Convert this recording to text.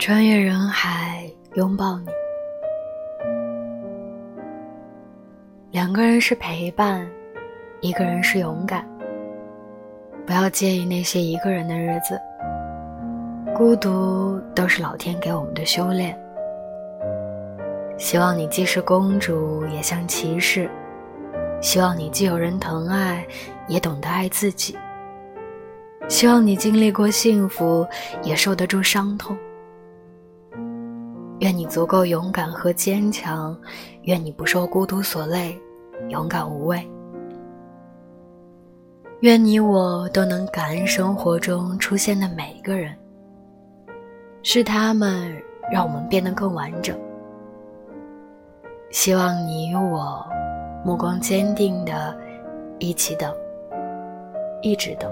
穿越人海，拥抱你。两个人是陪伴，一个人是勇敢。不要介意那些一个人的日子，孤独都是老天给我们的修炼。希望你既是公主，也像骑士；希望你既有人疼爱，也懂得爱自己；希望你经历过幸福，也受得住伤痛。愿你足够勇敢和坚强，愿你不受孤独所累，勇敢无畏。愿你我都能感恩生活中出现的每一个人，是他们让我们变得更完整。希望你我目光坚定的，一起等，一直等。